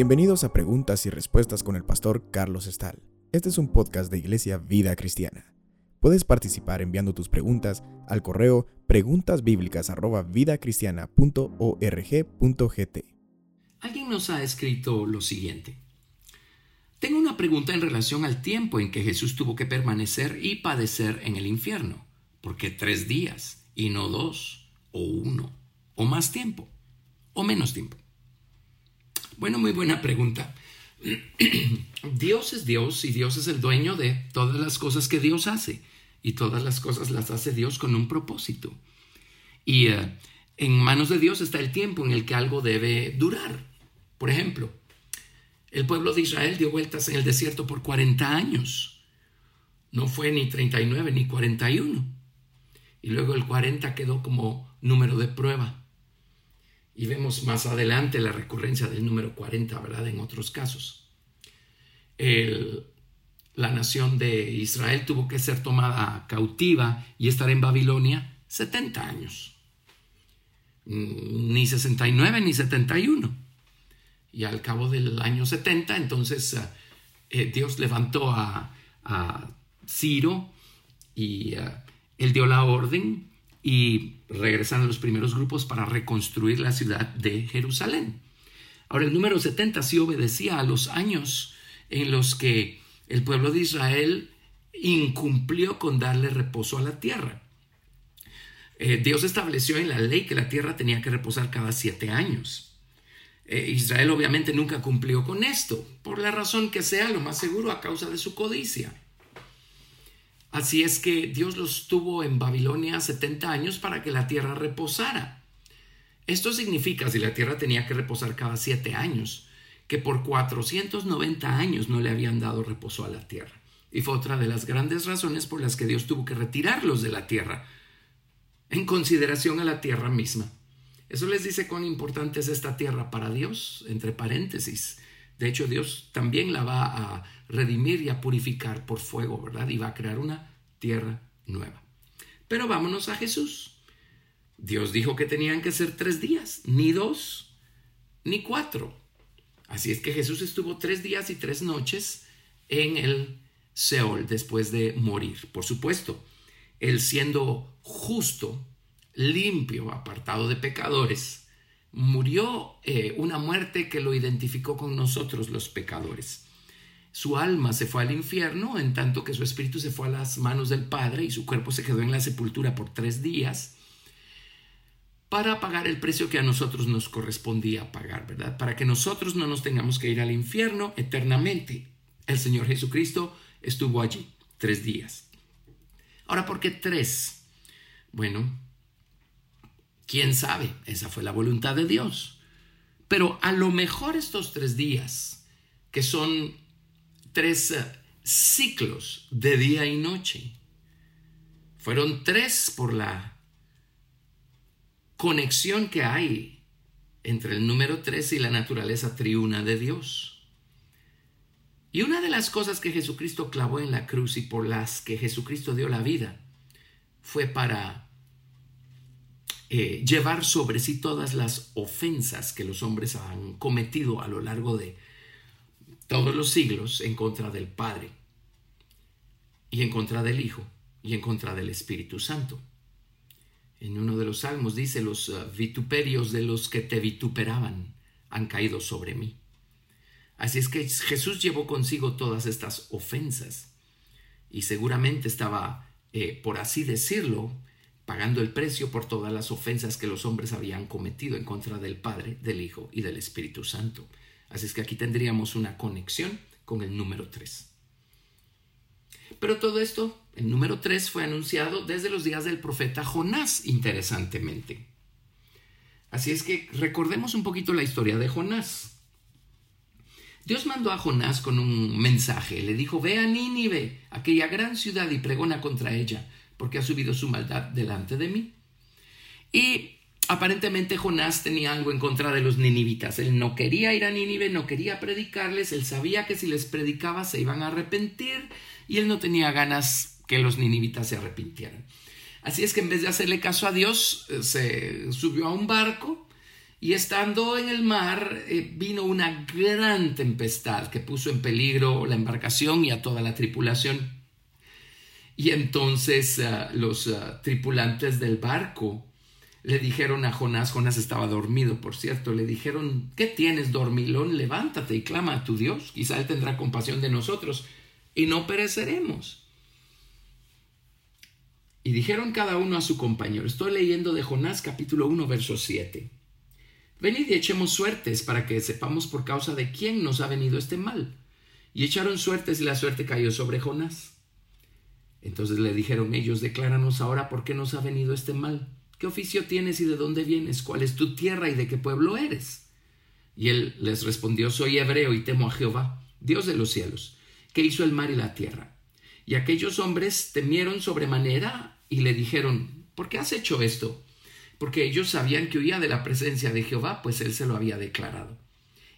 Bienvenidos a Preguntas y Respuestas con el pastor Carlos Estal. Este es un podcast de Iglesia Vida Cristiana. Puedes participar enviando tus preguntas al correo preguntasbiblicas@vidacristiana.org.gt. Alguien nos ha escrito lo siguiente. Tengo una pregunta en relación al tiempo en que Jesús tuvo que permanecer y padecer en el infierno. ¿Por qué tres días y no dos o uno o más tiempo o menos tiempo? Bueno, muy buena pregunta. Dios es Dios y Dios es el dueño de todas las cosas que Dios hace y todas las cosas las hace Dios con un propósito. Y eh, en manos de Dios está el tiempo en el que algo debe durar. Por ejemplo, el pueblo de Israel dio vueltas en el desierto por 40 años. No fue ni 39 ni 41. Y luego el 40 quedó como número de prueba. Y vemos más adelante la recurrencia del número 40, ¿verdad? En otros casos. la nación de Israel tuvo que ser tomada cautiva y estar en Babilonia 70 años. Ni 69 ni 71. Y al cabo del año 70, entonces eh, eh, Dios levantó a, Ciro y eh, él dio la orden y regresan a los primeros grupos para reconstruir la ciudad de Jerusalén. Ahora, el número 70 sí obedecía a los años en los que el pueblo de Israel incumplió con darle reposo a la tierra. Dios estableció en la ley que la tierra tenía que reposar cada siete años. Eh, Israel obviamente nunca cumplió con esto, por la razón que sea, lo más seguro a causa de su codicia. Así es que Dios los tuvo en Babilonia 70 años para que la tierra reposara. Esto significa, si la tierra tenía que reposar cada siete años, que por 490 años no le habían dado reposo a la tierra. Y fue otra de las grandes razones por las que Dios tuvo que retirarlos de la tierra, en consideración a la tierra misma. Eso les dice cuán importante es esta tierra para Dios, entre paréntesis. De hecho, Dios también la va a redimir y a purificar por fuego, ¿verdad? Y va a crear una tierra nueva. Pero vámonos a Jesús. Dios dijo que tenían que ser tres días, ni dos, ni cuatro. Así es que Jesús estuvo tres días y tres noches en el Seol después de morir. Por supuesto, él siendo justo, limpio, apartado de pecadores, murió eh, una muerte que lo identificó con nosotros los pecadores. Su alma se fue al infierno, en tanto que su espíritu se fue a las manos del Padre y su cuerpo se quedó en la sepultura por tres días para pagar el precio que a nosotros nos correspondía pagar, ¿verdad? Para que nosotros no nos tengamos que ir al infierno eternamente. El Señor Jesucristo estuvo allí tres días. Ahora, ¿por qué tres? Bueno, ¿Quién sabe? Esa fue la voluntad de Dios. Pero a lo mejor estos tres días, que son tres eh, ciclos de día y noche, fueron tres por la conexión que hay entre el número tres y la naturaleza triuna de Dios. Y una de las cosas que Jesucristo clavó en la cruz y por las que Jesucristo dio la vida fue para eh, llevar sobre sí todas las ofensas que los hombres han cometido a lo largo de todos los siglos en contra del Padre y en contra del Hijo y en contra del Espíritu Santo. En uno de los salmos dice, los uh, vituperios de los que te vituperaban han caído sobre mí. Así es que Jesús llevó consigo todas estas ofensas y seguramente estaba, eh, por así decirlo, pagando el precio por todas las ofensas que los hombres habían cometido en contra del Padre, del Hijo y del Espíritu Santo. Así es que aquí tendríamos una conexión con el número 3. Pero todo esto, el número 3, fue anunciado desde los días del profeta Jonás, interesantemente. Así es que recordemos un poquito la historia de Jonás. Dios mandó a Jonás con un mensaje. Le dijo, ve a Nínive, aquella gran ciudad, y pregona contra ella porque ha subido su maldad delante de mí. Y aparentemente Jonás tenía algo en contra de los ninivitas. Él no quería ir a Nínive, no quería predicarles, él sabía que si les predicaba se iban a arrepentir y él no tenía ganas que los ninivitas se arrepintieran. Así es que en vez de hacerle caso a Dios, eh, se subió a un barco y estando en el mar eh, vino una gran tempestad que puso en peligro la embarcación y a toda la tripulación. Y entonces eh, los tripulantes del barco le dijeron a Jonás, Jonás estaba dormido, por cierto, le dijeron, ¿qué tienes, dormilón? Levántate y clama a tu Dios, quizá Él tendrá compasión de nosotros y no pereceremos. Y dijeron cada uno a su compañero, estoy leyendo de Jonás capítulo 1, verso 7. Venid y echemos suertes para que sepamos por causa de quién nos ha venido este mal. Y echaron suertes y la suerte cayó sobre Jonás. Entonces le dijeron ellos, decláranos ahora por qué nos ha venido este mal. ¿Qué oficio tienes y de dónde vienes? ¿Cuál es tu tierra y de qué pueblo eres? Y él les respondió, soy hebreo y temo a Jehová, Dios de los cielos, que hizo el mar y la tierra. Y aquellos hombres temieron sobremanera y le dijeron, ¿por qué has hecho esto? Porque ellos sabían que huía de la presencia de Jehová, pues él se lo había declarado.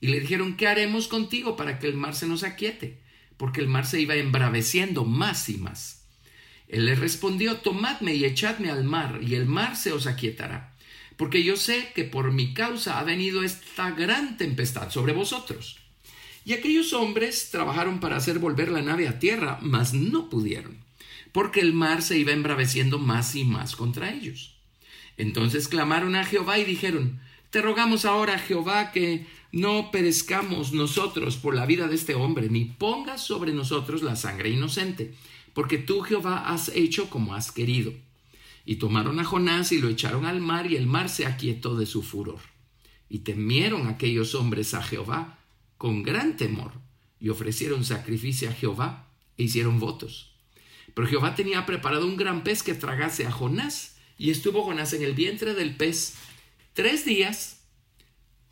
Y le dijeron, ¿qué haremos contigo para que el mar se nos aquiete? Porque el mar se iba embraveciendo más y más. Él le respondió, tomadme y echadme al mar, y el mar se os aquietará, porque yo sé que por mi causa ha venido esta gran tempestad sobre vosotros. Y aquellos hombres trabajaron para hacer volver la nave a tierra, mas no pudieron, porque el mar se iba embraveciendo más y más contra ellos. Entonces clamaron a Jehová y dijeron, Te rogamos ahora, Jehová, que no perezcamos nosotros por la vida de este hombre, ni pongas sobre nosotros la sangre inocente porque tú Jehová has hecho como has querido. Y tomaron a Jonás y lo echaron al mar, y el mar se aquietó de su furor. Y temieron aquellos hombres a Jehová con gran temor, y ofrecieron sacrificio a Jehová e hicieron votos. Pero Jehová tenía preparado un gran pez que tragase a Jonás, y estuvo Jonás en el vientre del pez tres días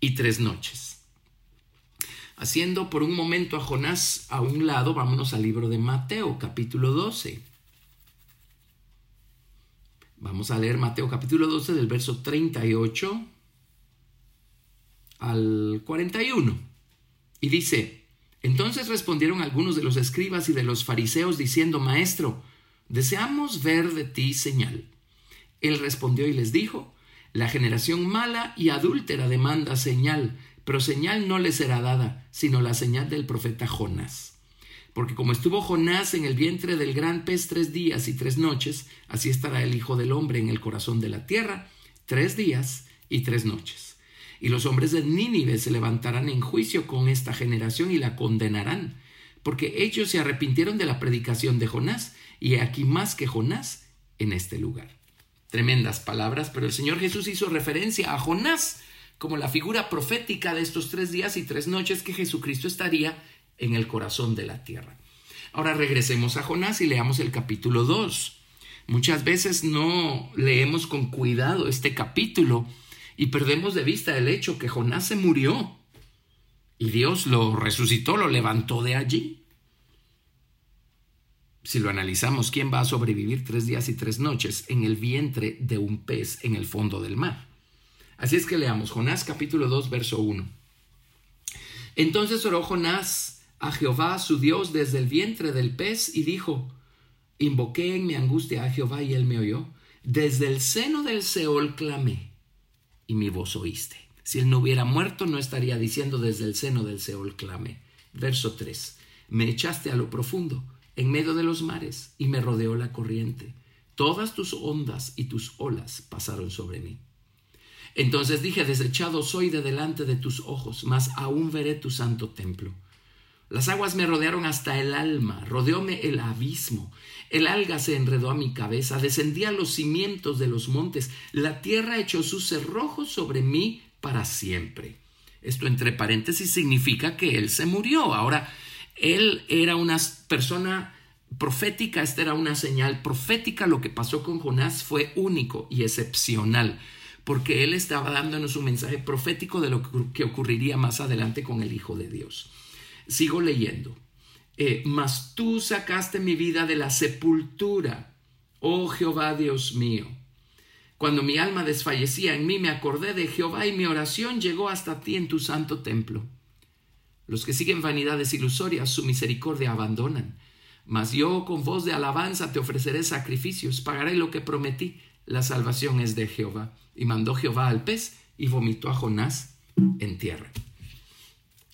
y tres noches. Haciendo por un momento a Jonás a un lado, vámonos al libro de Mateo, capítulo 12. Vamos a leer Mateo capítulo 12 del verso 38 al 41. Y dice, entonces respondieron algunos de los escribas y de los fariseos diciendo, Maestro, deseamos ver de ti señal. Él respondió y les dijo, La generación mala y adúltera demanda señal pero señal no le será dada, sino la señal del profeta Jonás. Porque como estuvo Jonás en el vientre del gran pez tres días y tres noches, así estará el Hijo del Hombre en el corazón de la tierra tres días y tres noches. Y los hombres de Nínive se levantarán en juicio con esta generación y la condenarán, porque ellos se arrepintieron de la predicación de Jonás, y aquí más que Jonás en este lugar. Tremendas palabras, pero el Señor Jesús hizo referencia a Jonás como la figura profética de estos tres días y tres noches que Jesucristo estaría en el corazón de la tierra. Ahora regresemos a Jonás y leamos el capítulo 2. Muchas veces no leemos con cuidado este capítulo y perdemos de vista el hecho que Jonás se murió y Dios lo resucitó, lo levantó de allí. Si lo analizamos, ¿quién va a sobrevivir tres días y tres noches en el vientre de un pez en el fondo del mar? Así es que leamos Jonás capítulo 2, verso 1. Entonces oró Jonás a Jehová su Dios desde el vientre del pez y dijo, Invoqué en mi angustia a Jehová y él me oyó. Desde el seno del Seol clamé y mi voz oíste. Si él no hubiera muerto, no estaría diciendo desde el seno del Seol clamé. Verso 3. Me echaste a lo profundo, en medio de los mares, y me rodeó la corriente. Todas tus ondas y tus olas pasaron sobre mí. Entonces dije, desechado soy de delante de tus ojos, mas aún veré tu santo templo. Las aguas me rodearon hasta el alma, rodeóme el abismo, el alga se enredó a mi cabeza, descendí a los cimientos de los montes, la tierra echó sus cerrojos sobre mí para siempre. Esto entre paréntesis significa que él se murió. Ahora, él era una persona profética, esta era una señal profética, lo que pasó con Jonás fue único y excepcional porque él estaba dándonos un mensaje profético de lo que ocurriría más adelante con el Hijo de Dios. Sigo leyendo. Eh, mas tú sacaste mi vida de la sepultura, oh Jehová Dios mío. Cuando mi alma desfallecía en mí, me acordé de Jehová y mi oración llegó hasta ti en tu santo templo. Los que siguen vanidades ilusorias, su misericordia abandonan, Mas yo con voz de alabanza te ofreceré sacrificios, pagaré lo que prometí. La salvación es de Jehová. Y mandó Jehová al pez y vomitó a Jonás en tierra.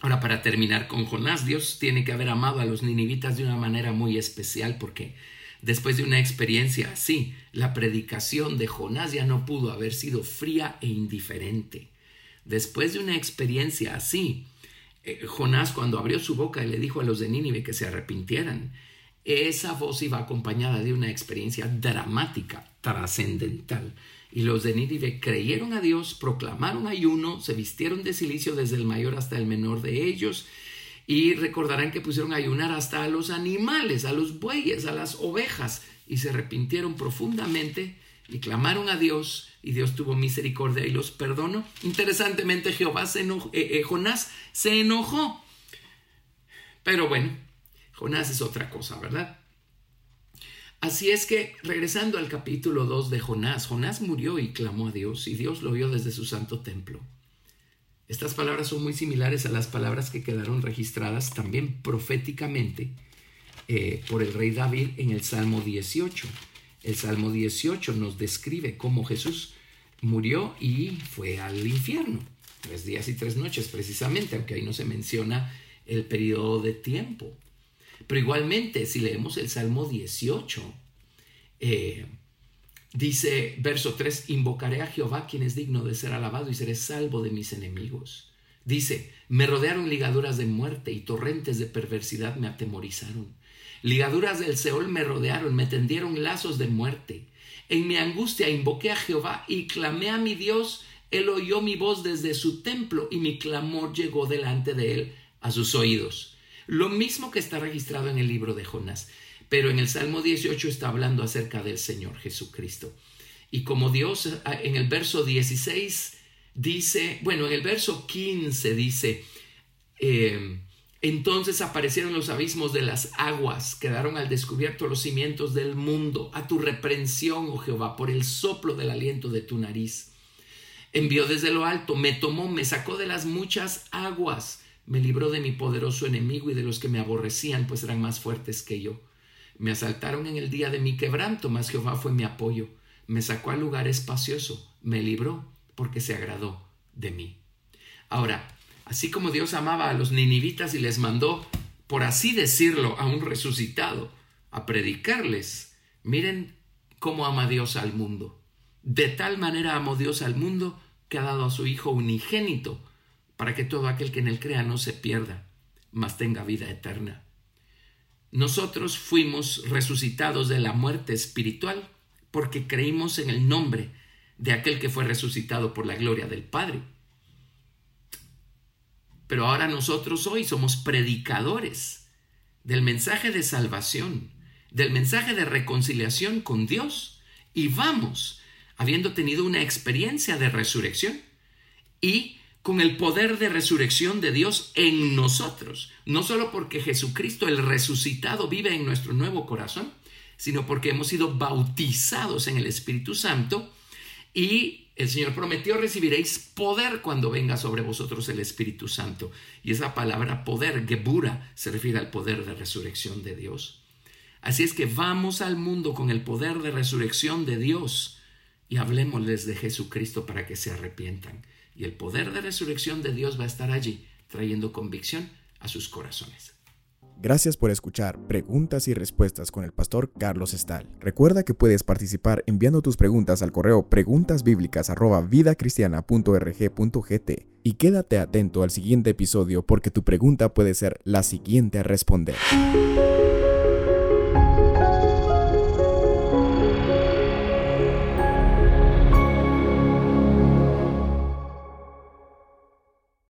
Ahora, para terminar con Jonás, Dios tiene que haber amado a los ninivitas de una manera muy especial porque después de una experiencia así, la predicación de Jonás ya no pudo haber sido fría e indiferente. Después de una experiencia así, eh, Jonás cuando abrió su boca y le dijo a los de Nínive que se arrepintieran, esa voz iba acompañada de una experiencia dramática, trascendental. Y los de Nínive creyeron a Dios, proclamaron ayuno, se vistieron de silicio desde el mayor hasta el menor de ellos, y recordarán que pusieron a ayunar hasta a los animales, a los bueyes, a las ovejas, y se arrepintieron profundamente y clamaron a Dios, y Dios tuvo misericordia y los perdonó. Interesantemente, Jehová se enojó, eh, eh, Jonás se enojó. Pero bueno, Jonás es otra cosa, ¿verdad? Así es que, regresando al capítulo 2 de Jonás, Jonás murió y clamó a Dios, y Dios lo vio desde su santo templo. Estas palabras son muy similares a las palabras que quedaron registradas también proféticamente eh, por el rey David en el Salmo 18. El Salmo 18 nos describe cómo Jesús murió y fue al infierno. Tres días y tres noches precisamente, aunque ahí no se menciona el periodo de tiempo. Pero igualmente, si leemos el Salmo 18, eh, dice, verso 3, invocaré a Jehová quien es digno de ser alabado y seré salvo de mis enemigos. Dice, me rodearon ligaduras de muerte y torrentes de perversidad me atemorizaron. Ligaduras del Seol me rodearon, me tendieron lazos de muerte. En mi angustia invoqué a Jehová y clamé a mi Dios. Él oyó mi voz desde su templo y mi clamor llegó delante de él a sus oídos. Lo mismo que está registrado en el libro de Jonás, pero en el Salmo 18 está hablando acerca del Señor Jesucristo. Y como Dios en el verso 16 dice, bueno, en el verso 15 dice, eh, entonces aparecieron los abismos de las aguas, quedaron al descubierto los cimientos del mundo, a tu reprensión, oh Jehová, por el soplo del aliento de tu nariz. Envió desde lo alto, me tomó, me sacó de las muchas aguas me libró de mi poderoso enemigo y de los que me aborrecían, pues eran más fuertes que yo. Me asaltaron en el día de mi quebranto, mas Jehová fue mi apoyo. Me sacó al lugar espacioso, me libró, porque se agradó de mí. Ahora, así como Dios amaba a los ninivitas y les mandó, por así decirlo, a un resucitado, a predicarles, miren cómo ama Dios al mundo. De tal manera amó Dios al mundo que ha dado a su Hijo unigénito para que todo aquel que en él crea no se pierda, mas tenga vida eterna. Nosotros fuimos resucitados de la muerte espiritual porque creímos en el nombre de aquel que fue resucitado por la gloria del Padre. Pero ahora nosotros hoy somos predicadores del mensaje de salvación, del mensaje de reconciliación con Dios y vamos, habiendo tenido una experiencia de resurrección y con el poder de resurrección de Dios en nosotros, no solo porque Jesucristo el resucitado vive en nuestro nuevo corazón, sino porque hemos sido bautizados en el Espíritu Santo y el Señor prometió recibiréis poder cuando venga sobre vosotros el Espíritu Santo. Y esa palabra poder, gebura, se refiere al poder de resurrección de Dios. Así es que vamos al mundo con el poder de resurrección de Dios y hablemosles de Jesucristo para que se arrepientan y el poder de resurrección de Dios va a estar allí, trayendo convicción a sus corazones. Gracias por escuchar Preguntas y Respuestas con el pastor Carlos Estal. Recuerda que puedes participar enviando tus preguntas al correo preguntasbiblicas@vidacristiana.rg.gt y quédate atento al siguiente episodio porque tu pregunta puede ser la siguiente a responder.